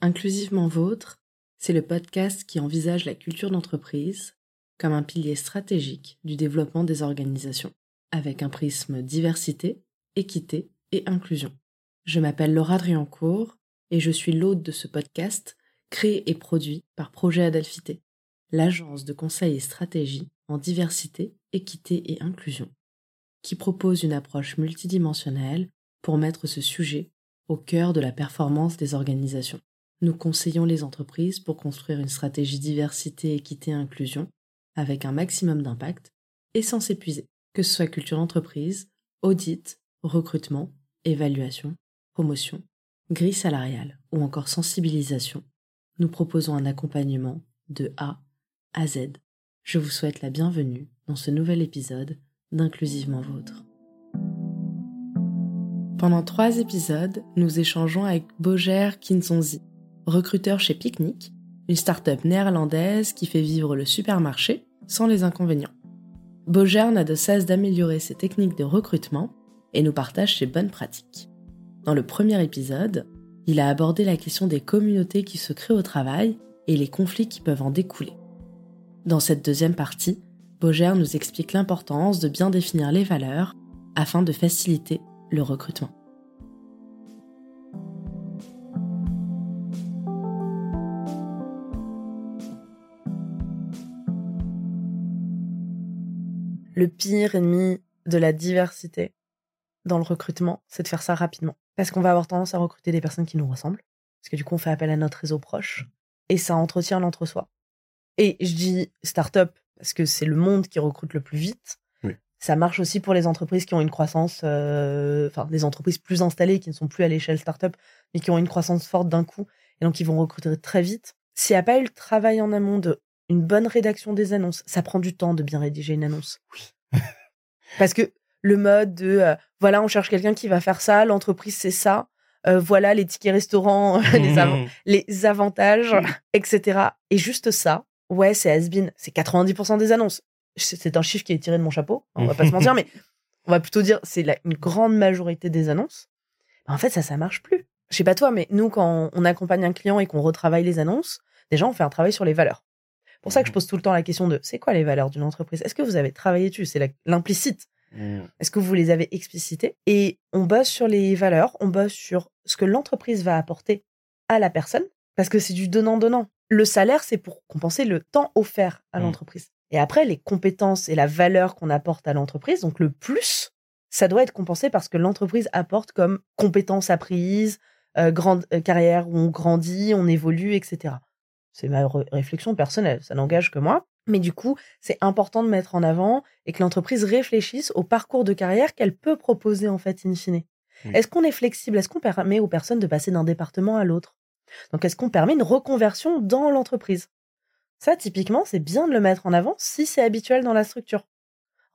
Inclusivement Vôtre, c'est le podcast qui envisage la culture d'entreprise comme un pilier stratégique du développement des organisations, avec un prisme diversité, équité et inclusion. Je m'appelle Laura Driancourt et je suis l'hôte de ce podcast créé et produit par Projet Adelphité, l'agence de conseil et stratégie en diversité, équité et inclusion, qui propose une approche multidimensionnelle pour mettre ce sujet au cœur de la performance des organisations. Nous conseillons les entreprises pour construire une stratégie diversité, équité inclusion avec un maximum d'impact et sans s'épuiser, que ce soit culture d'entreprise, audit, recrutement, évaluation, promotion, grille salariale ou encore sensibilisation. Nous proposons un accompagnement de A à Z. Je vous souhaite la bienvenue dans ce nouvel épisode d'Inclusivement Vôtre. Pendant trois épisodes, nous échangeons avec Boger Kinsonzi, recruteur chez Picnic, une start-up néerlandaise qui fait vivre le supermarché sans les inconvénients. Boger n'a de cesse d'améliorer ses techniques de recrutement et nous partage ses bonnes pratiques. Dans le premier épisode, il a abordé la question des communautés qui se créent au travail et les conflits qui peuvent en découler. Dans cette deuxième partie, Boger nous explique l'importance de bien définir les valeurs afin de faciliter le recrutement. Le pire ennemi de la diversité dans le recrutement, c'est de faire ça rapidement. Parce qu'on va avoir tendance à recruter des personnes qui nous ressemblent. Parce que du coup, on fait appel à notre réseau proche. Et ça entretient l'entre-soi. Et je dis start-up parce que c'est le monde qui recrute le plus vite. Ça marche aussi pour les entreprises qui ont une croissance, euh, enfin, des entreprises plus installées qui ne sont plus à l'échelle start-up, mais qui ont une croissance forte d'un coup. Et donc, ils vont recruter très vite. S'il n'y a pas eu le travail en amont de une bonne rédaction des annonces. Ça prend du temps de bien rédiger une annonce. Oui. Parce que le mode de euh, voilà, on cherche quelqu'un qui va faire ça, l'entreprise c'est ça, euh, voilà les tickets restaurants, les, les, avantages, etc. Et juste ça, ouais, c'est has-been. C'est 90% des annonces. C'est un chiffre qui est tiré de mon chapeau, on va pas se mentir, mais on va plutôt dire c'est une grande majorité des annonces. En fait, ça, ça marche plus. Je sais pas toi, mais nous, quand on accompagne un client et qu'on retravaille les annonces, déjà, on fait un travail sur les valeurs pour ça que je mmh. pose tout le temps la question de c'est quoi les valeurs d'une entreprise? Est-ce que vous avez travaillé dessus? C'est l'implicite. Mmh. Est-ce que vous les avez explicitées Et on bosse sur les valeurs, on bosse sur ce que l'entreprise va apporter à la personne, parce que c'est du donnant-donnant. Le salaire, c'est pour compenser le temps offert à mmh. l'entreprise. Et après, les compétences et la valeur qu'on apporte à l'entreprise, donc le plus, ça doit être compensé parce que l'entreprise apporte comme compétences apprises, euh, grande euh, carrière où on grandit, on évolue, etc. C'est ma réflexion personnelle, ça n'engage que moi. Mais du coup, c'est important de mettre en avant et que l'entreprise réfléchisse au parcours de carrière qu'elle peut proposer en fait in fine. Mmh. Est-ce qu'on est flexible? Est-ce qu'on permet aux personnes de passer d'un département à l'autre? Donc, est-ce qu'on permet une reconversion dans l'entreprise? Ça, typiquement, c'est bien de le mettre en avant si c'est habituel dans la structure.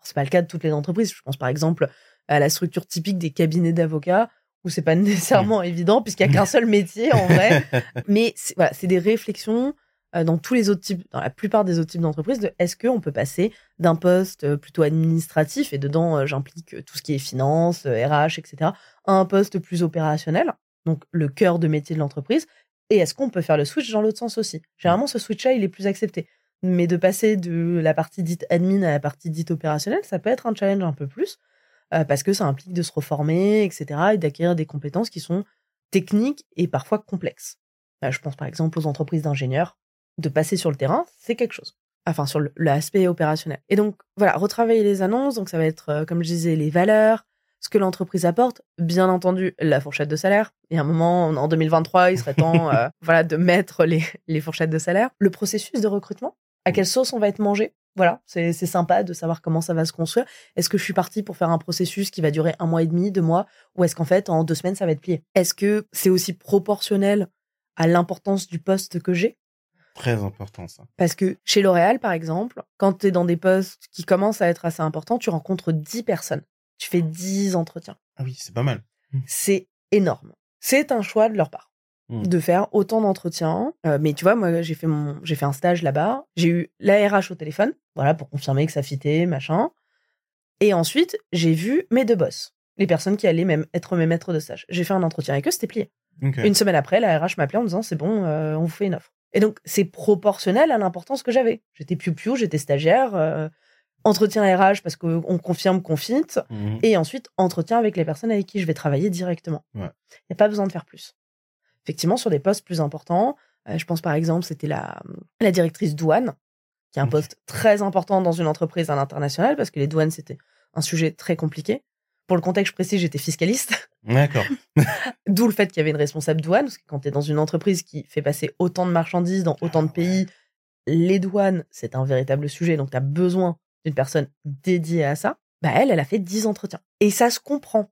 C'est pas le cas de toutes les entreprises. Je pense par exemple à la structure typique des cabinets d'avocats où c'est pas nécessairement mmh. évident puisqu'il y a qu'un seul métier en vrai. Mais c'est voilà, des réflexions euh, dans tous les autres types, dans la plupart des autres types d'entreprises, de est-ce qu'on peut passer d'un poste euh, plutôt administratif et dedans euh, j'implique tout ce qui est finance, RH, etc. à un poste plus opérationnel, donc le cœur de métier de l'entreprise. Et est-ce qu'on peut faire le switch dans l'autre sens aussi? Généralement, ce switch-là, il est plus accepté. Mais de passer de la partie dite admin à la partie dite opérationnelle, ça peut être un challenge un peu plus. Euh, parce que ça implique de se reformer, etc., et d'acquérir des compétences qui sont techniques et parfois complexes. Euh, je pense par exemple aux entreprises d'ingénieurs. De passer sur le terrain, c'est quelque chose. Enfin, sur l'aspect opérationnel. Et donc, voilà, retravailler les annonces. Donc, ça va être, euh, comme je disais, les valeurs, ce que l'entreprise apporte, bien entendu, la fourchette de salaire. Et à un moment, en 2023, il serait temps voilà, de mettre les, les fourchettes de salaire. Le processus de recrutement, à quelle sauce on va être mangé? Voilà, c'est sympa de savoir comment ça va se construire. Est-ce que je suis partie pour faire un processus qui va durer un mois et demi, deux mois, ou est-ce qu'en fait, en deux semaines, ça va être plié? Est-ce que c'est aussi proportionnel à l'importance du poste que j'ai? Très important, ça. Parce que chez L'Oréal, par exemple, quand tu es dans des postes qui commencent à être assez importants, tu rencontres dix personnes. Tu fais dix entretiens. Ah oui, c'est pas mal. C'est énorme. C'est un choix de leur part. Mmh. de faire autant d'entretiens. Euh, mais tu vois, moi, j'ai fait mon, j'ai fait un stage là-bas. J'ai eu l'ARH au téléphone, voilà, pour confirmer que ça fitait, machin. Et ensuite, j'ai vu mes deux boss, les personnes qui allaient même être mes maîtres de stage. J'ai fait un entretien avec eux, c'était plié. Une semaine après, la RH m'appelait en me disant c'est bon, euh, on vous fait une offre. Et donc c'est proportionnel à l'importance que j'avais. J'étais piou-piou, j'étais stagiaire, euh, entretien RH parce qu'on confirme qu'on fit, Mhm. et ensuite entretien avec les personnes avec qui je vais travailler directement. Il Ouais. n'y a pas besoin de faire plus. Effectivement, sur des postes plus importants, euh, je pense par exemple, c'était la, la directrice douane, qui est un poste très important dans une entreprise à l'international, parce que les douanes, c'était un sujet très compliqué. Pour le contexte précis, j'étais fiscaliste, D'accord. d'où le fait qu'il y avait une responsable douane, parce que quand tu es dans une entreprise qui fait passer autant de marchandises dans autant de Ah pays, les douanes, c'est un véritable sujet, donc tu as besoin d'une personne dédiée à ça. Bah elle, elle a fait 10 entretiens. Et ça se comprend,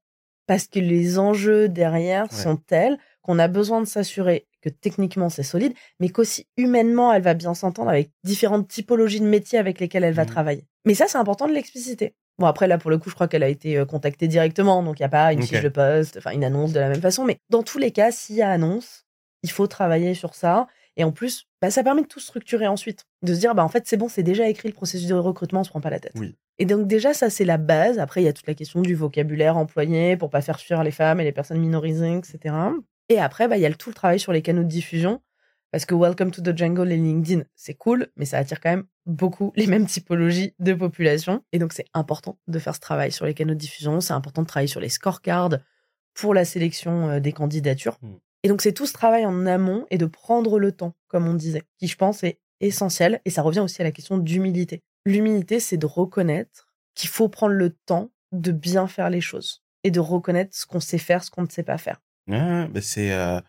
parce que les enjeux derrière Ouais. sont tels qu'on a besoin de s'assurer que techniquement c'est solide, mais qu'aussi humainement elle va bien s'entendre avec différentes typologies de métiers avec lesquels elle va Mhm. travailler. Mais ça, c'est important de l'expliciter. Bon, après, là, pour le coup, je crois qu'elle a été euh, contactée directement, donc il n'y a pas une fiche de poste, enfin une annonce de la même façon. Mais dans tous les cas, s'il y a annonce, il faut travailler sur ça. Et en plus, bah, ça permet de tout structurer ensuite. De se dire, bah, en fait, c'est bon, c'est déjà écrit le processus de recrutement, on se prend pas la tête. Oui. Et donc, déjà, ça, c'est la base. Après, il y a toute la question du vocabulaire employé pour pas faire fuir les femmes et les personnes minorisées, etc. Et après, bah, il y a le- tout le travail sur les canaux de diffusion. Parce que Welcome to the Jungle et LinkedIn, c'est cool, mais ça attire quand même beaucoup les mêmes typologies de population. Et donc, c'est important de faire ce travail sur les canaux de diffusion. C'est important de travailler sur les scorecards pour la sélection euh, des candidatures. Et donc, c'est tout ce travail en amont et de prendre le temps, comme on disait, qui, je pense, est essentiel. Et ça revient aussi à la question d'humilité. L'humilité, c'est de reconnaître qu'il faut prendre le temps de bien faire les choses et de reconnaître ce qu'on sait faire, ce qu'on ne sait pas faire. Ah, c'est euh,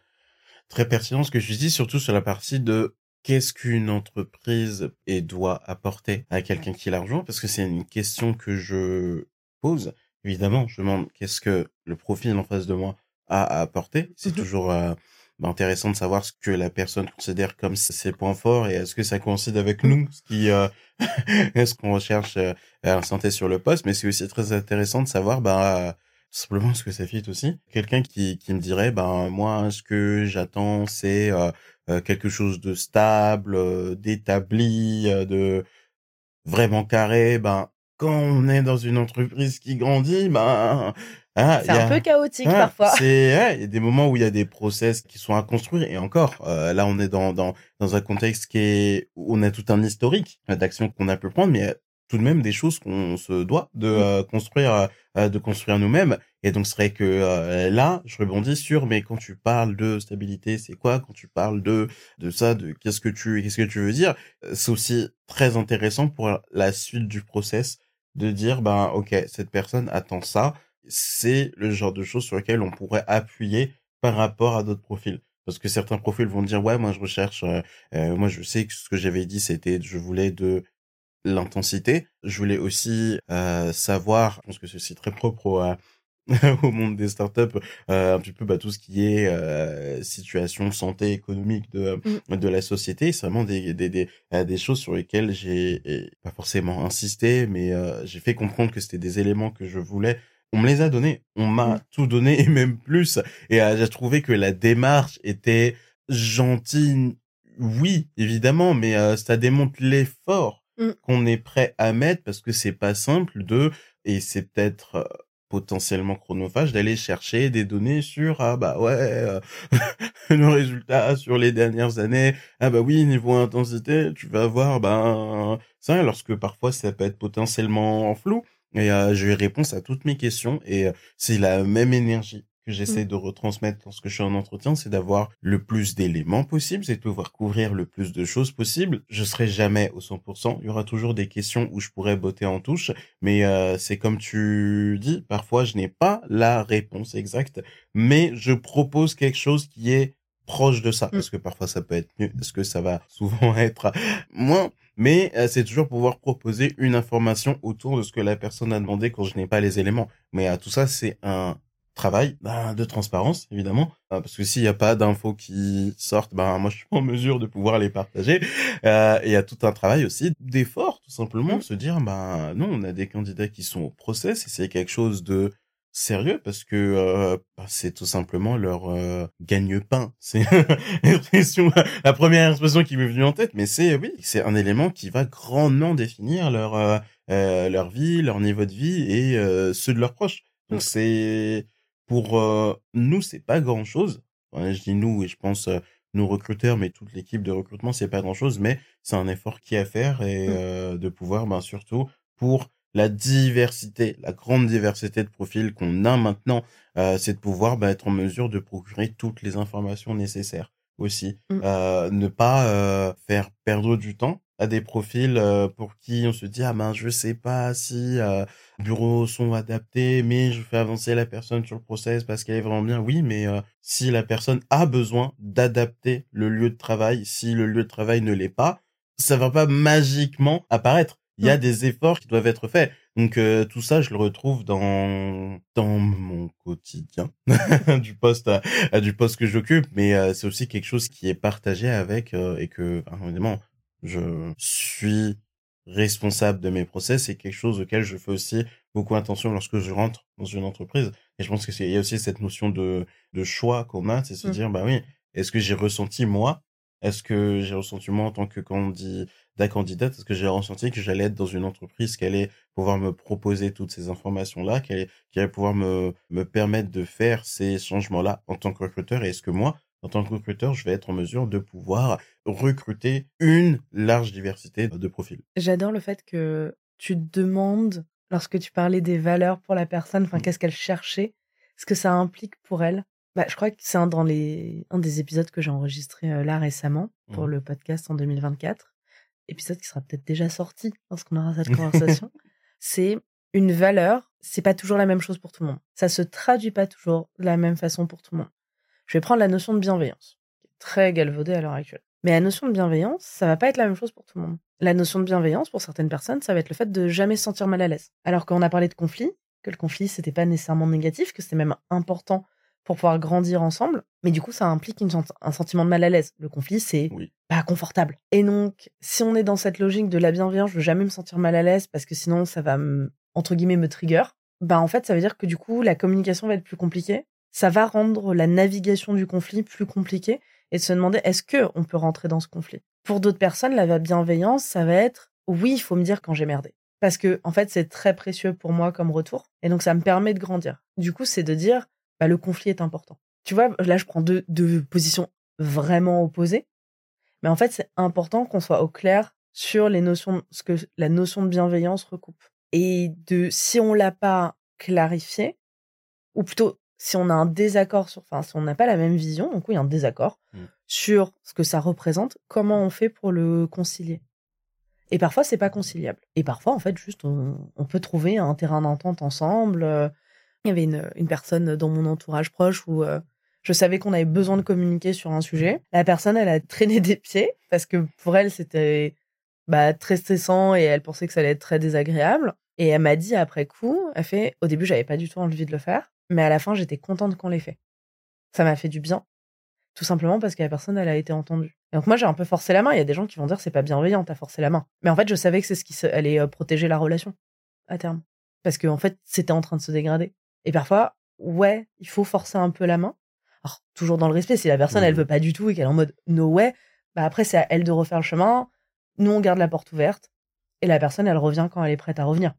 très pertinent ce que je dis, surtout sur la partie de qu'est-ce qu'une entreprise et doit apporter à quelqu'un qui la rejoint, parce que c'est une question que je pose. Évidemment, je demande qu'est-ce que le profil en face de moi a à apporter. C'est Mhm. toujours euh, bah, intéressant de savoir ce que la personne considère comme ses points forts et est-ce que ça coïncide avec nous, ce qui euh, est-ce qu'on recherche euh, à T sur le poste, mais c'est aussi très intéressant de savoir bah simplement ce que ça fit aussi. Quelqu'un qui, qui me dirait, ben moi, ce que j'attends, c'est euh, euh, quelque chose de stable, euh, d'établi, de vraiment carré. Ben quand on est dans une entreprise qui grandit, ben ah, C'est a- un peu chaotique Ouais, parfois. C'est ouais, il y a des moments où il y a des process qui sont à construire et encore euh, là on est dans dans dans un contexte qui est où on a tout un historique d'actions qu'on a pu prendre mais il y a tout de même des choses qu'on se doit de Mm. euh, construire euh, de construire nous-mêmes et donc ce serait que là je rebondis sur mais quand tu parles de stabilité c'est quoi? Quand tu parles de de ça de qu'est-ce que tu qu'est-ce que tu veux dire? C'est aussi très intéressant pour la suite du process de dire ben ok cette personne attend ça c'est le genre de choses sur lesquelles on pourrait appuyer par rapport à d'autres profils. Parce que certains profils vont dire ouais moi je recherche, euh, euh, moi je sais que ce que j'avais dit c'était je voulais de l'intensité. Je voulais aussi euh, savoir, je pense que ceci est très propre au, euh, au monde des startups, euh, un petit peu bah, tout ce qui est euh, situation santé économique de de la société. C'est vraiment des des des, des choses sur lesquelles j'ai pas forcément insisté, mais euh, j'ai fait comprendre que c'était des éléments que je voulais on me les a donnés. On m'a Mm. tout donné et même plus. Et euh, j'ai trouvé que la démarche était gentille. Oui, évidemment, mais euh, ça démontre l'effort Mm. qu'on est prêt à mettre parce que c'est pas simple de, et c'est peut-être euh, potentiellement chronophage d'aller chercher des données sur, ah bah ouais, euh, le résultat sur les dernières années. Ah bah oui, niveau intensité, tu vas voir, ben, ça, lorsque parfois ça peut être potentiellement flou. Et euh, j'ai eu réponse à toutes mes questions et euh, c'est la même énergie que j'essaie de retransmettre lorsque je suis en entretien, c'est d'avoir le plus d'éléments possible, c'est de pouvoir couvrir le plus de choses possible. Je serai jamais au 100%, il y aura toujours des questions où je pourrais botter en touche, mais euh, c'est comme tu dis, parfois je n'ai pas la réponse exacte, mais je propose quelque chose qui est proche de ça, Mm. parce que parfois ça peut être mieux, parce que ça va souvent être moins, mais euh, c'est toujours pouvoir proposer une information autour de ce que la personne a demandé quand je n'ai pas les éléments. Mais euh, tout ça, c'est un travail ben, de transparence, évidemment, euh, parce que s'il n'y a pas d'infos qui sortent, ben moi je suis pas en mesure de pouvoir les partager. Euh, et il y a tout un travail aussi d'effort, tout simplement, Mm. se dire ben non, on a des candidats qui sont au process et c'est quelque chose de sérieux parce que euh, bah, c'est tout simplement leur euh, gagne-pain. C'est la première expression qui m'est venue en tête, mais c'est oui, c'est un élément qui va grandement définir leur euh, euh, leur vie, leur niveau de vie et euh, ceux de leurs proches. Donc Mm. c'est pour euh, nous c'est pas grand chose je dis nous et je pense euh, nous recruteurs, mais toute l'équipe de recrutement, c'est pas grand chose, mais c'est un effort qui est à faire et Mmh. euh, de pouvoir, ben, surtout pour la diversité, la grande diversité de profils qu'on a maintenant, euh, c'est de pouvoir ben, être en mesure de procurer toutes les informations nécessaires aussi. Mmh. Euh, ne pas euh, faire perdre du temps à des profils euh, pour qui on se dit ah ben je sais pas si euh, bureaux sont adaptés mais je fais avancer la personne sur le process parce qu'elle est vraiment bien oui mais euh, si la personne a besoin d'adapter le lieu de travail si le lieu de travail ne l'est pas ça va pas magiquement apparaître il y a Mm. des efforts qui doivent être faits donc euh, tout ça je le retrouve dans dans mon quotidien du poste à, à du poste que j'occupe mais euh, c'est aussi quelque chose qui est partagé avec euh, et que évidemment je suis responsable de mes process, c'est quelque chose auquel je fais aussi beaucoup attention lorsque je rentre dans une entreprise. Et je pense que il y a aussi cette notion de, de choix qu'on a, c'est se Mm. dire, bah oui, est-ce que j'ai ressenti moi? Est-ce que j'ai ressenti moi en tant que candidat, candidate? Est-ce que j'ai ressenti que j'allais être dans une entreprise qui allait pouvoir me proposer toutes ces informations-là, qui allait, qui allait pouvoir me, me permettre de faire ces changements-là en tant que recruteur? Et est-ce que moi, en tant que recruteur, je vais être en mesure de pouvoir recruter une large diversité de profils? J'adore le fait que tu te demandes, lorsque tu parlais des valeurs pour la personne, enfin, Mm. qu'est-ce qu'elle cherchait, ce que ça implique pour elle. Bah, je crois que c'est un, dans les, un des épisodes que j'ai enregistré euh, là récemment pour Mhm. le podcast en 2024. Épisode qui sera peut-être déjà sorti lorsqu'on aura cette conversation. c'est une valeur, c'est pas toujours la même chose pour tout le monde. Ça se traduit pas toujours de la même façon pour tout le monde. Je vais prendre la notion de bienveillance, qui est très galvaudée à l'heure actuelle. Mais la notion de bienveillance, ça va pas être la même chose pour tout le monde. La notion de bienveillance, pour certaines personnes, ça va être le fait de jamais se sentir mal à l'aise. Alors qu'on a parlé de conflit, que le conflit, c'était pas nécessairement négatif, que c'était même important pour pouvoir grandir ensemble. Mais du coup, ça implique une un sentiment de mal à l'aise. Le conflit, c'est Oui. pas confortable. Et donc, si on est dans cette logique de la bienveillance, je veux jamais me sentir mal à l'aise parce que sinon, ça va, me, entre guillemets, me trigger, bah en fait, ça veut dire que du coup, la communication va être plus compliquée. Ça va rendre la navigation du conflit plus compliquée et de se demander est-ce que on peut rentrer dans ce conflit? Pour d'autres personnes, la bienveillance, ça va être oui, il faut me dire quand j'ai merdé. Parce que, en fait, c'est très précieux pour moi comme retour. Et donc, ça me permet de grandir. Du coup, c'est de dire, bah, le conflit est important. Tu vois, là, je prends deux, deux positions vraiment opposées. Mais en fait, c'est important qu'on soit au clair sur les notions, ce que la notion de bienveillance recoupe. Et de, si on l'a pas clarifié, ou plutôt, si on a un désaccord sur, enfin, si on n'a pas la même vision, donc oui, un désaccord Mm. sur ce que ça représente, comment on fait pour le concilier? Et parfois, c'est pas conciliable. Et parfois, en fait, juste, on, on peut trouver un terrain d'entente ensemble. Il y avait une, personne dans mon entourage proche où euh, je savais qu'on avait besoin de communiquer sur un sujet. La personne, elle a traîné des pieds parce que pour elle, c'était bah, très stressant et elle pensait que ça allait être très désagréable. Et elle m'a dit après coup, elle fait, au début, j'avais pas du tout envie de le faire, mais à la fin, j'étais contente qu'on l'ait fait. Ça m'a fait du bien. Tout simplement parce que la personne, elle a été entendue. Et donc moi, j'ai un peu forcé la main. Il y a des gens qui vont dire c'est pas bienveillant, t'as forcé la main. Mais en fait, je savais que c'est ce qui allait euh, protéger la relation à terme. Parce que en fait, c'était en train de se dégrader. Et parfois, ouais, il faut forcer un peu la main. Alors, toujours dans le respect. Si la personne, elle veut pas du tout et qu'elle est en mode no way, bah après, c'est à elle de refaire le chemin. Nous, on garde la porte ouverte. Et la personne, elle revient quand elle est prête à revenir.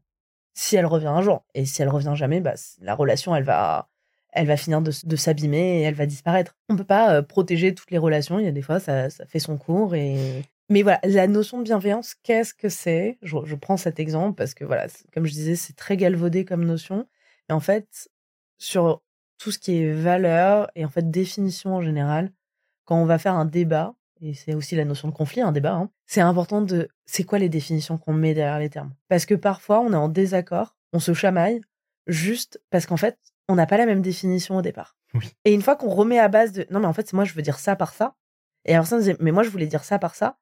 Si elle revient un jour. Et si elle revient jamais, bah, la relation, elle va, elle va finir de, de s'abîmer et elle va disparaître. On peut pas euh, protéger toutes les relations. Il y a des fois, ça, ça fait son cours et. Mais voilà, la notion de bienveillance, qu'est-ce que c'est? Je, je prends cet exemple parce que voilà, comme je disais, c'est très galvaudé comme notion. Et en fait, sur tout ce qui est valeur et en fait définition en général, quand on va faire un débat, et c'est aussi la notion de conflit, un débat, hein, c'est important de c'est quoi les définitions qu'on met derrière les termes? Parce que parfois on est en désaccord, on se chamaille, juste parce qu'en fait, on n'a pas la même définition au départ. Oui. Et une fois qu'on remet à base de non mais en fait, moi je veux dire ça par ça, et la personne dit mais moi je voulais dire ça par ça.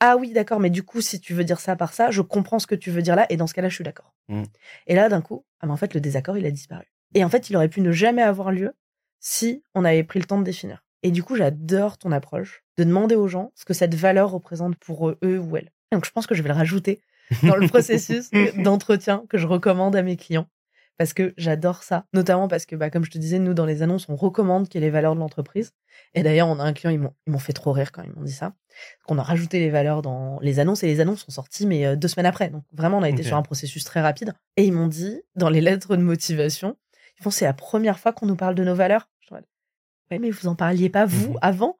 Ah oui, d'accord, mais du coup, si tu veux dire ça par ça, je comprends ce que tu veux dire là, et dans ce cas-là, je suis d'accord. Mm. Et là, d'un coup, ah, mais en fait, le désaccord, il a disparu. Et en fait, il aurait pu ne jamais avoir lieu si on avait pris le temps de définir. Et du coup, j'adore ton approche de demander aux gens ce que cette valeur représente pour eux, eux ou elles. Donc, je pense que je vais le rajouter dans le processus d'entretien que je recommande à mes clients. Parce que j'adore ça. Notamment parce que, bah, comme je te disais, nous, dans les annonces, on recommande qu'il y ait les valeurs de l'entreprise. Et d'ailleurs, on a un client, ils m'ont, fait trop rire quand ils m'ont dit ça. Qu'on a rajouté les valeurs dans les annonces et les annonces sont sorties, mais euh, deux semaines après. Donc vraiment, on a été sur un processus très rapide. Et ils m'ont dit, dans les lettres de motivation, ils font, c'est la première fois qu'on nous parle de nos valeurs. Ouais, mais vous en parliez pas vous Mhm. avant?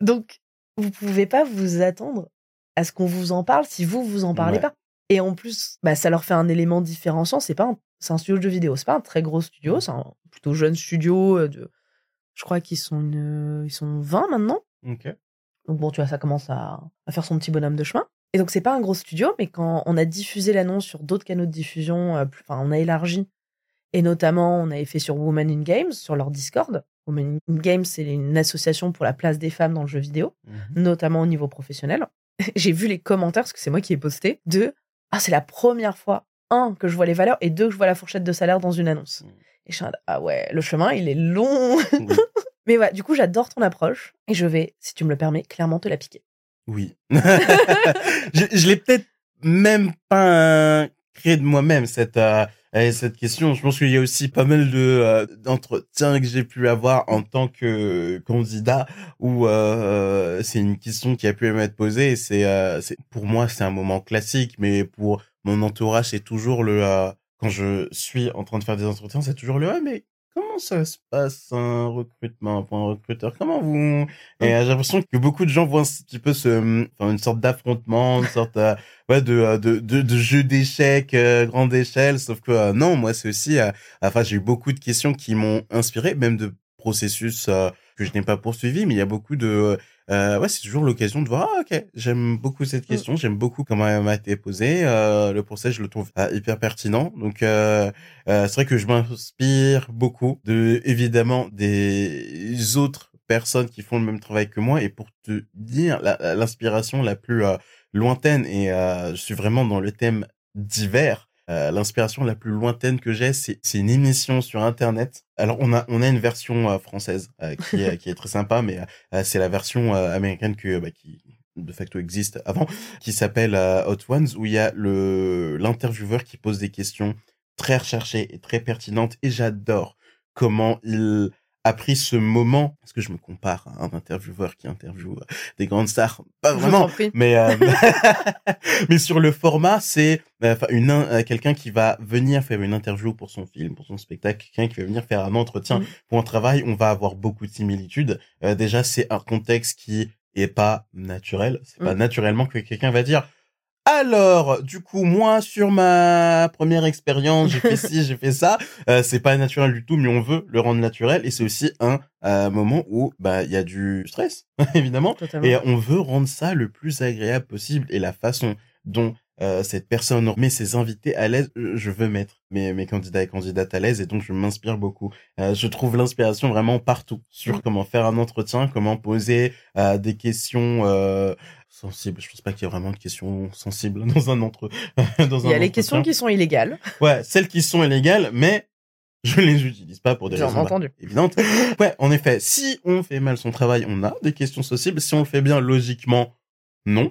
Donc, vous pouvez pas vous attendre à ce qu'on vous en parle si vous vous en parlez Ouais. pas. Et en plus, bah, ça leur fait un élément différenciant. C'est pas un, c'est un studio de jeux vidéo. C'est pas un très gros studio. C'est un plutôt jeune studio euh, de, je crois qu'ils sont une, ils sont 20 maintenant. Ok. Donc bon, tu vois, ça commence à, à faire son petit bonhomme de chemin. Et donc c'est pas un gros studio, mais quand on a diffusé l'annonce sur d'autres canaux de diffusion, euh, plus- enfin on a élargi, et notamment on avait fait sur Women in Games, sur leur Discord. Women in Games, c'est une association pour la place des femmes dans le jeu vidéo, Mhm. notamment au niveau professionnel. J'ai vu les commentaires, parce que c'est moi qui ai posté, de Ah, c'est la première fois, un, que je vois les valeurs, et deux, que je vois la fourchette de salaire dans une annonce. Mhm. Et je suis Ah ouais, le chemin, il est long. Oui. Mais voilà, du coup, j'adore ton approche, et je vais, si tu me le permets, clairement te la piquer. Oui. je je l'ai peut-être même pas créé de moi-même cette euh, euh, cette question. Je pense qu'il y a aussi pas mal de euh, d'entretiens que j'ai pu avoir en tant que candidat où euh, c'est une question qui a pu m'être posée. C'est c'est pour moi c'est un moment classique, mais pour mon entourage c'est toujours le euh, quand je suis en train de faire des entretiens, c'est toujours le ah mais comment ça se passe un recrutement pour un recruteur? Comment vous et euh, j'ai l'impression que beaucoup de gens voient un petit peu ce, enfin, une sorte d'affrontement, une sorte euh, ouais, de, de, de, de jeu d'échecs euh, grande échelle. Sauf que non, moi, c'est aussi... enfin, j'ai eu beaucoup de questions qui m'ont inspiré, même de processus que je n'ai pas poursuivi, mais il y a beaucoup de... Euh, ouais, c'est toujours l'occasion de voir, ah, ok, j'aime beaucoup cette question, j'aime beaucoup comment elle m'a été posée. Euh, le procès, je le trouve euh, hyper pertinent. Donc, euh, euh, c'est vrai que je m'inspire beaucoup de, évidemment, des autres personnes qui font le même travail que moi. Et pour te dire, la- la- l'inspiration la, plus euh, lointaine, et euh, je suis vraiment dans le thème divers, euh, l'inspiration la plus lointaine que j'ai, c'est une émission sur Internet. Alors, on a, on a une version euh, française euh, qui, est, très sympa, mais c'est la version américaine bah, qui de facto existe avant, qui s'appelle Hot Ones, où il y a l'intervieweur qui pose des questions très recherchées et très pertinentes. Et j'adore comment il a pris ce moment, parce que je me compare à un intervieweur qui interviewe euh, des grandes stars, pas vraiment, mais euh, mais sur le format, c'est euh, enfin une euh, quelqu'un qui va venir faire une interview pour son film, pour son spectacle, quelqu'un qui va venir faire un entretien Mhm. pour un travail. On va avoir beaucoup de similitudes. Euh, déjà, c'est un contexte qui est pas naturel. C'est pas Mhm. naturellement que quelqu'un va dire. Alors, du coup, moi, sur ma première expérience, j'ai fait ci, j'ai fait ça. Euh, c'est pas naturel du tout, mais on veut le rendre naturel. Et c'est aussi un euh, moment où bah il y a du stress, évidemment. Totalement. Et on veut rendre ça le plus agréable possible. Et la façon dont euh, cette personne met ses invités à l'aise, euh, je veux mettre mes, mes candidats et candidates à l'aise. Et donc, je m'inspire beaucoup. Euh, je trouve l'inspiration vraiment partout sur Mm. comment faire un entretien, comment poser euh, des questions sensibles. Je pense pas qu'il y ait vraiment de questions sensibles dans un entre. dans Il y a les questions qui sont illégales, Ouais, celles qui sont illégales, mais je les utilise pas pour des bien raisons bah, entendu. évidentes. Ouais, en effet, si on fait mal son travail, on a des questions sensibles. Si on le fait bien, logiquement, non.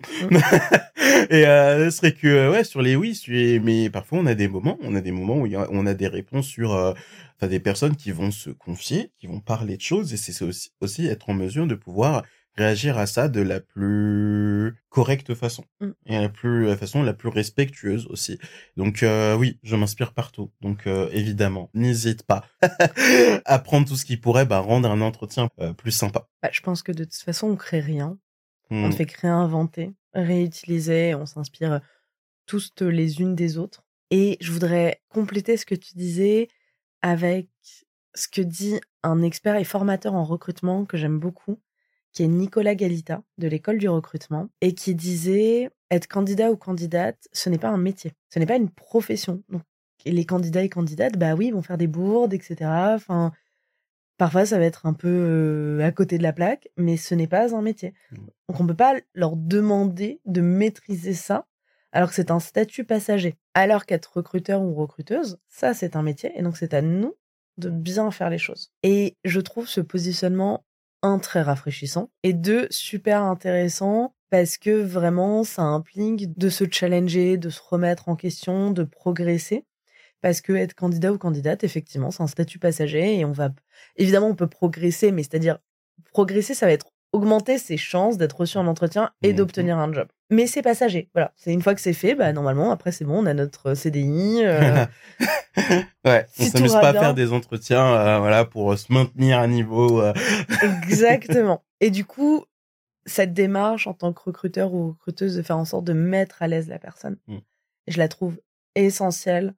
Et euh, ce serait que euh, ouais sur les oui, sur les- mais parfois on a des moments, on a des moments où a- on a des réponses sur euh, enfin des personnes qui vont se confier, qui vont parler de choses et c'est aussi aussi être en mesure de pouvoir réagir à ça de la plus correcte façon Mm. et la plus la façon la plus respectueuse aussi. Donc euh, oui, je m'inspire partout. Donc euh, évidemment, n'hésite pas à prendre tout ce qui pourrait bah, rendre un entretien euh, plus sympa. Bah, je pense que de toute façon, on crée rien. On ne fait que réinventer, réutiliser, on s'inspire tous les unes des autres. Et je voudrais compléter ce que tu disais avec ce que dit un expert et formateur en recrutement que j'aime beaucoup, qui est Nicolas Galita de l'école du recrutement, et qui disait être candidat ou candidate, ce n'est pas un métier, ce n'est pas une profession. Donc les candidats et candidates, bah oui, ils vont faire des bourdes, etc. Enfin, parfois ça va être un peu euh, à côté de la plaque, mais ce n'est pas un métier. Mm. Donc on peut pas leur demander de maîtriser ça alors que c'est un statut passager. Alors qu'être recruteur ou recruteuse, ça c'est un métier et donc c'est à nous de bien faire les choses. Et je trouve ce positionnement un très rafraîchissant et deux super intéressant parce que vraiment ça implique de se challenger, de se remettre en question, de progresser. Parce que être candidat ou candidate effectivement c'est un statut passager et on va évidemment on peut progresser mais c'est-à-dire progresser ça va être augmenter ses chances d'être reçu en entretien et Mhm. d'obtenir un job. Mais c'est passager. Voilà. C'est une fois que c'est fait, bah, normalement, après, c'est bon, on a notre CDI. euh, ouais, Si on s'amuse pas à faire des entretiens, euh, voilà, pour euh, se maintenir à niveau. euh. Exactement. Et du coup, cette démarche en tant que recruteur ou recruteuse de faire en sorte de mettre à l'aise la personne, Mm. je la trouve essentielle,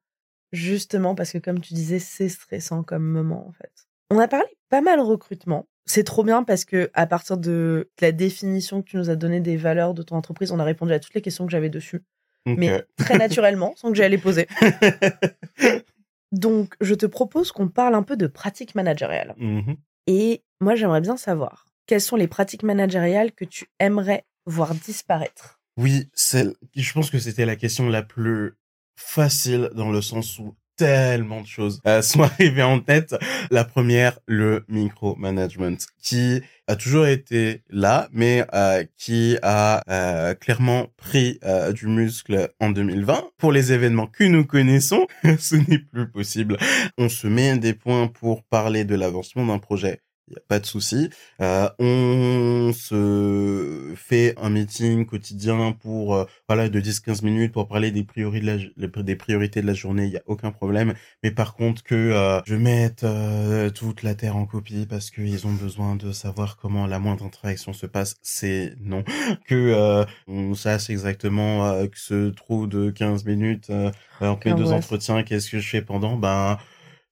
justement parce que, comme tu disais, c'est stressant comme moment, en fait. On a parlé pas mal recrutement. C'est trop bien parce que, à partir de la définition que tu nous as donnée des valeurs de ton entreprise, on a répondu à toutes les questions que j'avais dessus, mais très naturellement, sans que j'aille les poser. Donc, je te propose qu'on parle un peu de pratique managériale. mhm. Et moi, j'aimerais bien savoir quelles sont les pratiques managériales que tu aimerais voir disparaître? Oui, je pense que c'était la question la plus facile dans le sens où tellement de choses euh, sont arrivées en tête. La première, le micromanagement, qui a toujours été là, mais euh, qui a euh, clairement pris euh, du muscle en 2020. Pour les événements que nous connaissons, ce n'est plus possible. On se met des points pour parler de l'avancement d'un projet. Il n'y a pas de souci. Euh, on se fait un meeting quotidien pour euh, voilà de 10-15 minutes pour parler des priorités de la, jo- des priorités de la journée. Il y a aucun problème. Mais par contre que euh, je mette euh, toute la terre en copie parce qu'ils ont besoin de savoir comment la moindre interaction se passe, c'est non. Que euh, on sache exactement que ce trou de 15 minutes euh, entre mes deux Angoisse. entretiens, qu'est-ce que je fais pendant, ben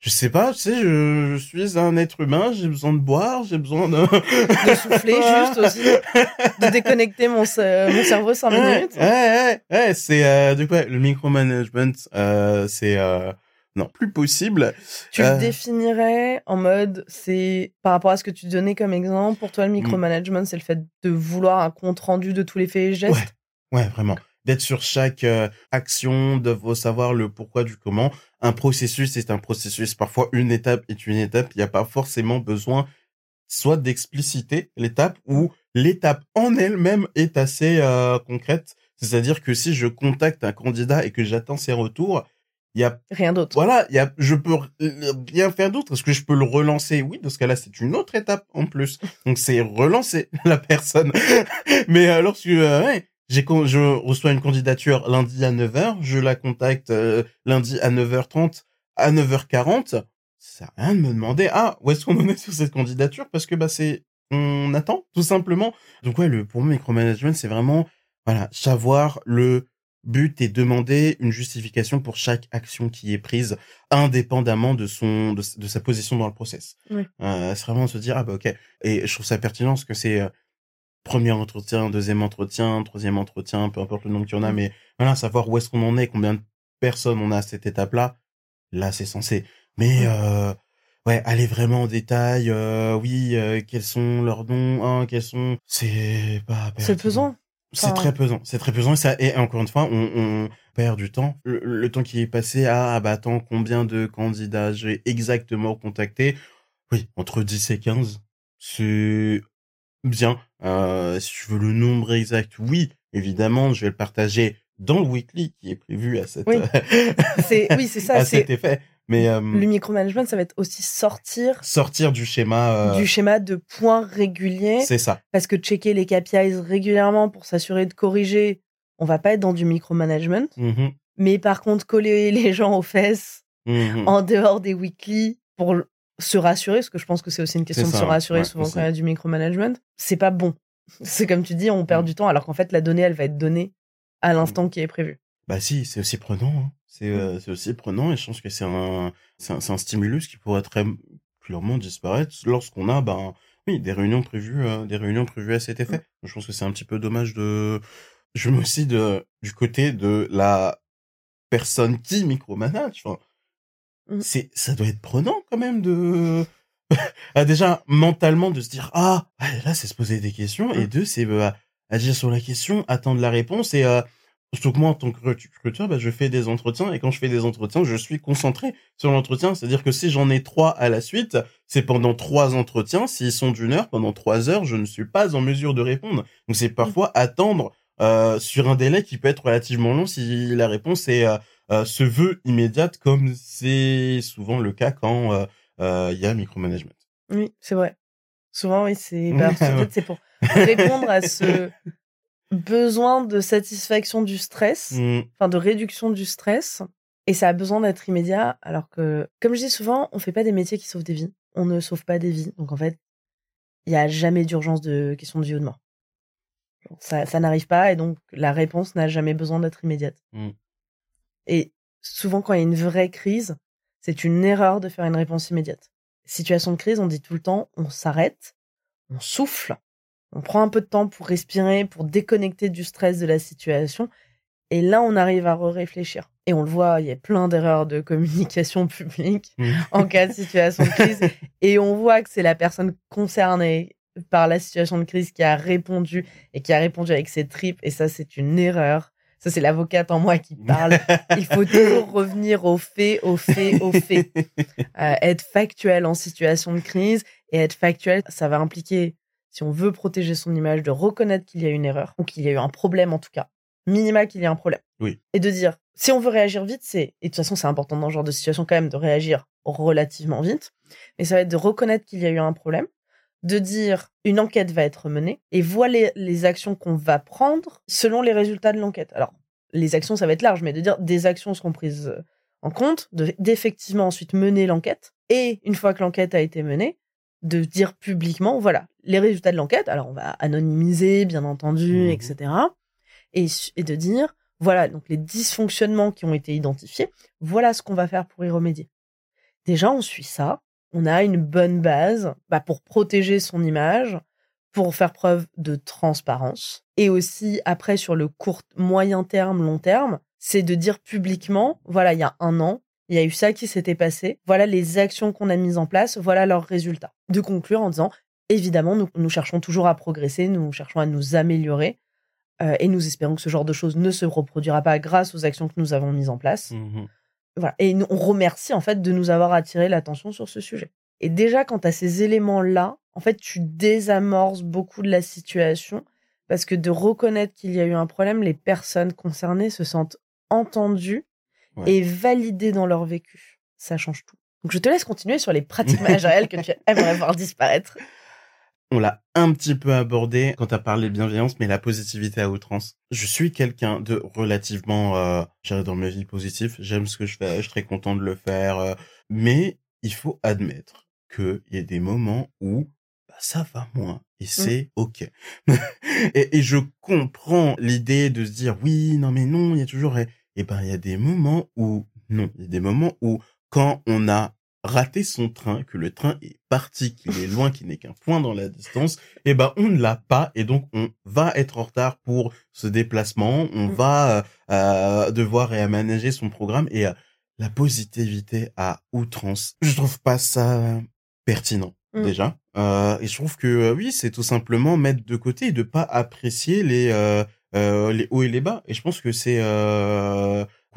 je sais pas, tu sais, je, je suis un être humain, j'ai besoin de boire, j'ai besoin de... De souffler juste aussi, de déconnecter mon, ce- mon cerveau 5 Ouais, minutes. Ouais, ouais, ouais, c'est euh, du coup le micromanagement, euh, c'est euh, non plus possible. Tu Euh. le définirais en mode, c'est par rapport à ce que tu donnais comme exemple, pour toi, le micromanagement, c'est le fait de vouloir un compte rendu de tous les faits et gestes? Ouais, ouais, vraiment. D'être sur chaque euh, action, de vo- savoir le pourquoi du comment. Un processus c'est un processus. Parfois, une étape est une étape. Il n'y a pas forcément besoin soit d'expliciter l'étape ou l'étape en elle-même est assez euh, concrète. C'est-à-dire que si je contacte un candidat et que j'attends ses retours, il y a Rien d'autre. voilà, il y a, je peux rien faire d'autre. Est-ce que je peux le relancer? Oui, dans ce cas-là, c'est une autre étape en plus. Donc, c'est relancer la personne. Mais euh, lorsque euh, ouais, j'ai, je reçois une candidature lundi à 9h, je la contacte euh, lundi à 9h30, à 9h40, ça à rien de me demander, ah, où est-ce qu'on en est sur cette candidature? Parce que, bah, c'est, on attend, tout simplement. Donc, ouais, le, pour moi, micromanagement, c'est vraiment, voilà, savoir le but et demander une justification pour chaque action qui est prise, indépendamment de son, de, de sa position dans le process. Oui. Euh, c'est vraiment se dire, ah, bah, ok. Et je trouve ça pertinent parce que c'est, euh, premier entretien, deuxième entretien, troisième entretien, peu importe le nombre qu'il y en a, Mm. mais voilà, savoir où est-ce qu'on en est, combien de personnes on a à cette étape-là, là, c'est censé. Mais, Mm. euh, ouais, aller vraiment en détail, euh, oui, euh, quels sont leurs noms, hein, quels sont, c'est pas C'est pesant. C'est très pesant, c'est très pesant et ça et encore une fois on, on perd du temps, le, le temps qui est passé à ah bah attends combien de candidats j'ai exactement contacté, oui entre 10 et 15, c'est bien. Euh, si tu veux le nombre exact, oui évidemment je vais le partager dans le weekly qui est prévu à cette Oui. C'est, oui, c'est ça. à C'est cet effet, mais euh, le micromanagement, ça va être aussi sortir sortir du schéma, euh, du schéma de points réguliers. c'est ça. Parce que checker les KPIs régulièrement pour s'assurer de corriger, on va pas être dans du micromanagement. Mhm, Mais par contre, coller les gens aux fesses mhm. en dehors des weekly pour se rassurer, parce que je pense que c'est aussi une question de se rassurer ouais, souvent aussi. quand il y a du micromanagement, c'est pas bon. C'est comme tu dis, on perd Mm. du temps alors qu'en fait la donnée elle va être donnée à l'instant qui est prévu. Bah si, c'est aussi prenant. Hein. C'est euh, c'est aussi prenant et je pense que c'est un, un, stimulus qui pourrait très clairement disparaître lorsqu'on a ben oui des réunions prévues, euh, des réunions prévues à cet effet. Je pense que c'est un petit peu dommage de. Je me aussi de du côté de la personne qui micromanage. Enfin, Mm. c'est ça doit être prenant quand même de ah, déjà mentalement de se dire ah là c'est se poser des questions et Mm. deux c'est euh, agir sur la question, attendre la réponse et euh, Surtout que moi, en tant que recruteur, bah, je fais des entretiens et quand je fais des entretiens, je suis concentré sur l'entretien. C'est-à-dire que si j'en ai trois à la suite, c'est pendant trois entretiens. S'ils sont d'une heure, pendant trois heures, je ne suis pas en mesure de répondre. Donc c'est parfois attendre euh, sur un délai qui peut être relativement long si la réponse est euh, se veut immédiate, comme c'est souvent le cas quand euh, euh, il y a micromanagement. Oui, c'est vrai. Souvent, oui, c'est. bah, c'est pour répondre à ce besoin de satisfaction du stress, Mm. enfin de réduction du stress, et ça a besoin d'être immédiat. Alors que, comme je dis souvent, on fait pas des métiers qui sauvent des vies. On ne sauve pas des vies. Donc en fait, il y a jamais d'urgence de question de vie ou de mort. Ça n'arrive pas, et donc la réponse n'a jamais besoin d'être immédiate. Mm. Et souvent, quand il y a une vraie crise, c'est une erreur de faire une réponse immédiate. Situation de crise, on dit tout le temps, on s'arrête, on souffle, on prend un peu de temps pour respirer, pour déconnecter du stress de la situation, et là, on arrive à réfléchir. Et on le voit, il y a plein d'erreurs de communication publique en cas de situation de crise, et on voit que c'est la personne concernée par la situation de crise qui a répondu et qui a répondu avec ses tripes, et ça, c'est une erreur. Ça, c'est l'avocate en moi qui parle. Il faut toujours revenir aux faits, aux faits, aux faits. Euh, être factuel en situation de crise et être factuel, ça va impliquer, si on veut protéger son image, de reconnaître qu'il y a une erreur ou qu'il y a eu un problème en tout cas, minima qu'il y a un problème. Oui. Et de dire, si on veut réagir vite, c'est et de toute façon c'est important dans ce genre de situation quand même de réagir relativement vite, mais ça va être de reconnaître qu'il y a eu un problème, de dire une enquête va être menée et voilà les, actions qu'on va prendre selon les résultats de l'enquête. Alors les actions ça va être large, mais de dire des actions seront prises euh, en compte, de- d'effectivement ensuite mener l'enquête, et une fois que l'enquête a été menée, de dire publiquement, voilà, les résultats de l'enquête, alors on va anonymiser, bien entendu, etc. Et, su- et de dire, voilà, donc les dysfonctionnements qui ont été identifiés, voilà ce qu'on va faire pour y remédier. Déjà, on suit ça, on a une bonne base bah, pour protéger son image, pour faire preuve de transparence. Et aussi, après, sur le court, moyen terme, long terme, c'est de dire publiquement, voilà, il y a un an, il y a eu ça qui s'était passé, voilà les actions qu'on a mises en place, voilà leurs résultats. De conclure en disant, évidemment, nous, cherchons toujours à progresser, nous cherchons à nous améliorer, euh, et nous espérons que ce genre de choses ne se reproduira pas grâce aux actions que nous avons mises en place. Mhm. Voilà. Et nous- on remercie en fait de nous avoir attiré l'attention sur ce sujet. Et déjà, quand tu as ces éléments-là, en fait, tu désamorces beaucoup de la situation parce que de reconnaître qu'il y a eu un problème, les personnes concernées se sentent entendues Ouais. et validées dans leur vécu. Ça change tout. Donc, je te laisse continuer sur les pratiques managériales que tu aimerais voir disparaître. On l'a un petit peu abordé quand tu as parlé de bienveillance, mais la positivité à outrance. Je suis quelqu'un de relativement, euh, j'irai dans ma vie positif. J'aime ce que je fais, je suis très content de le faire. euh, mais il faut admettre qu'il y a des moments où bah, ça va moins et c'est ok. et, et je comprends l'idée de se dire oui, non mais non, il y a toujours. Et, et ben il y a des moments où non, il y a des moments où quand on a raté son train, que le train est parti, qu'il est loin, qu'il n'est qu'un point dans la distance, eh ben on ne l'a pas et donc on va être en retard pour ce déplacement, on Mm. va euh, devoir réaménager son programme et euh, la positivité à outrance. Je trouve pas ça pertinent Mm. déjà Euh, et je trouve que euh, oui c'est tout simplement mettre de côté et de pas apprécier les euh, euh, les hauts et les bas et je pense que c'est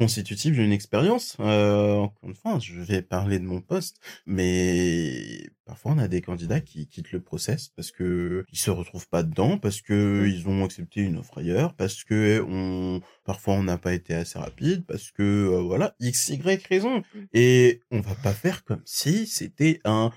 constitutif d'une expérience. Euh, encore une fois, je vais parler de mon poste, mais parfois on a des candidats qui quittent le process parce que ils se retrouvent pas dedans, parce que Mm. ils ont accepté une offre ailleurs, parce que on parfois on n'a pas été assez rapide, parce que euh, voilà x y raison. Mm. Et on va pas faire comme si c'était un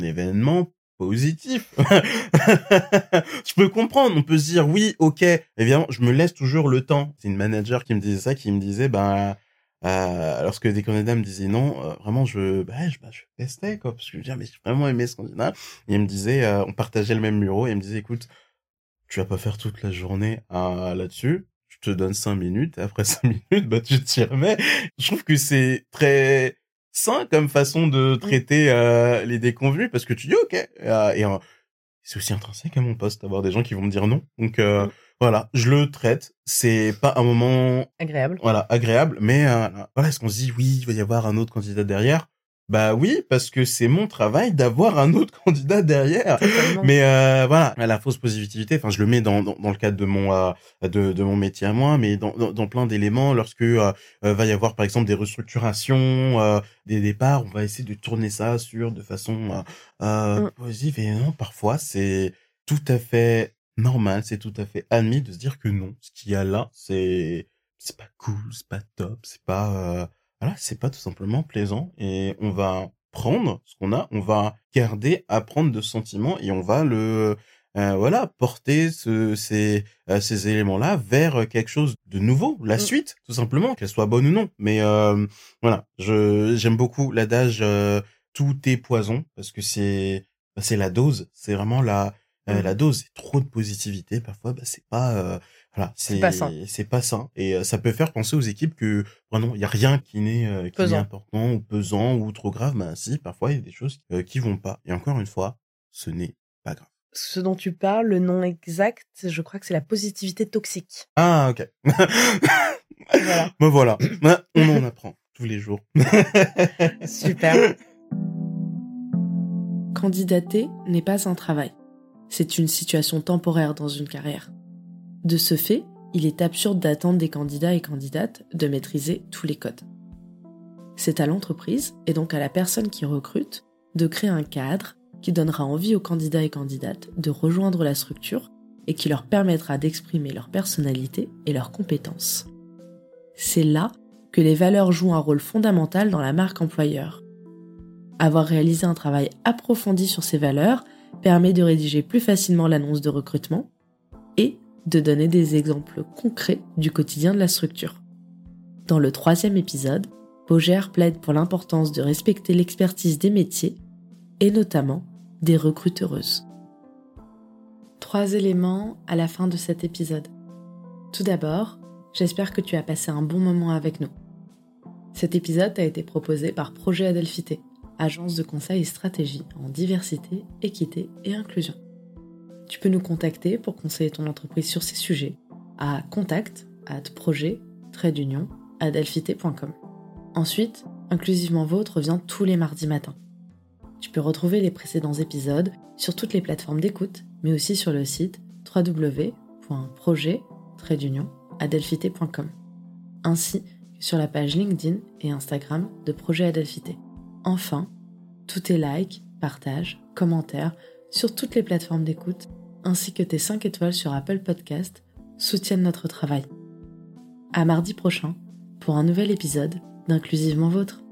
événement positif. je peux comprendre, on peut se dire oui, ok, évidemment, je me laisse toujours le temps. C'est une manager qui me disait ça, qui me disait, ben, euh, lorsque des candidats me disaient non, euh, vraiment, je, bah, je, bah, je testais, quoi, parce que je me disais, mais j'ai vraiment aimé ce candidat. Et il me disait, euh, on partageait le même bureau, il me disait, écoute, tu vas pas faire toute la journée euh, là-dessus. Je te donne cinq minutes, et après cinq minutes, bah, tu t'y remets. Je trouve que c'est très sain comme façon de traiter euh, les déconvenus, parce que tu dis, ok, euh, et euh, c'est aussi intrinsèque à mon poste d'avoir des gens qui vont me dire non. Donc euh, Mm. voilà, je le traite. C'est pas un moment Agréable. voilà agréable, mais euh, voilà, est-ce qu'on se dit oui, il va y avoir un autre candidat derrière? Bah oui, parce que c'est mon travail d'avoir un autre candidat derrière. Totalement. Mais euh, voilà, la fausse positivité, enfin je le mets dans, dans, dans le cadre de mon euh, de, de mon métier à moi, mais dans, dans, dans plein d'éléments, lorsque euh, euh, va y avoir par exemple des restructurations, euh, des départs, on va essayer de tourner ça sur de façon euh, euh, Mm. positive. Et non, parfois c'est tout à fait normal, c'est tout à fait admis de se dire que non, ce qu'il y a là, c'est c'est pas cool, c'est pas top, c'est pas euh, voilà, c'est pas tout simplement plaisant et on va prendre ce qu'on a, on va garder, apprendre de ce sentiment et on va le euh, voilà, porter ce, ces, euh, ces éléments-là vers quelque chose de nouveau, la Mm. suite, tout simplement, qu'elle soit bonne ou non. Mais euh, voilà, je j'aime beaucoup l'adage tout est poison parce que c'est bah, c'est la dose, c'est vraiment la Mm. la dose. Et trop de positivité parfois, bah, c'est pas voilà, C'est pas sain. c'est pas sain et euh, ça peut faire penser aux équipes que vraiment il y a rien qui n'est euh, important ou pesant ou trop grave. Bah si, parfois il y a des choses euh, qui vont pas. Et encore une fois, ce n'est pas grave. Ce dont tu parles, le nom exact, je crois que c'est la positivité toxique. Ah ok. Voilà. Ben voilà, on en apprend tous les jours. Super. Candidater n'est pas un travail. C'est une situation temporaire dans une carrière. De ce fait, il est absurde d'attendre des candidats et candidates de maîtriser tous les codes. C'est à l'entreprise, et donc à la personne qui recrute, de créer un cadre qui donnera envie aux candidats et candidates de rejoindre la structure et qui leur permettra d'exprimer leur personnalité et leurs compétences. C'est là que les valeurs jouent un rôle fondamental dans la marque employeur. Avoir réalisé un travail approfondi sur ces valeurs permet de rédiger plus facilement l'annonce de recrutement et de donner des exemples concrets du quotidien de la structure. Dans le troisième épisode, Pogère plaide pour l'importance de respecter l'expertise des métiers et notamment des recruteuses. Trois éléments à la fin de cet épisode. Tout d'abord, j'espère que tu as passé un bon moment avec nous. Cet épisode a été proposé par Projet Adelphité, agence de conseil et stratégie en diversité, équité et inclusion. Tu peux nous contacter pour conseiller ton entreprise sur ces sujets à contact at projet. Ensuite, Inclusivement Vôtre revient tous les mardis matins. Tu peux retrouver les précédents épisodes sur toutes les plateformes d'écoute, mais aussi sur le site www.projet-adelphité.com, ainsi que sur la page LinkedIn et Instagram de Projet Adelphité. Enfin, tous tes likes, partages, commentaires sur toutes les plateformes d'écoute, ainsi que tes 5 étoiles sur Apple Podcast soutiennent notre travail. À mardi prochain pour un nouvel épisode d'Inclusivement Vôtre.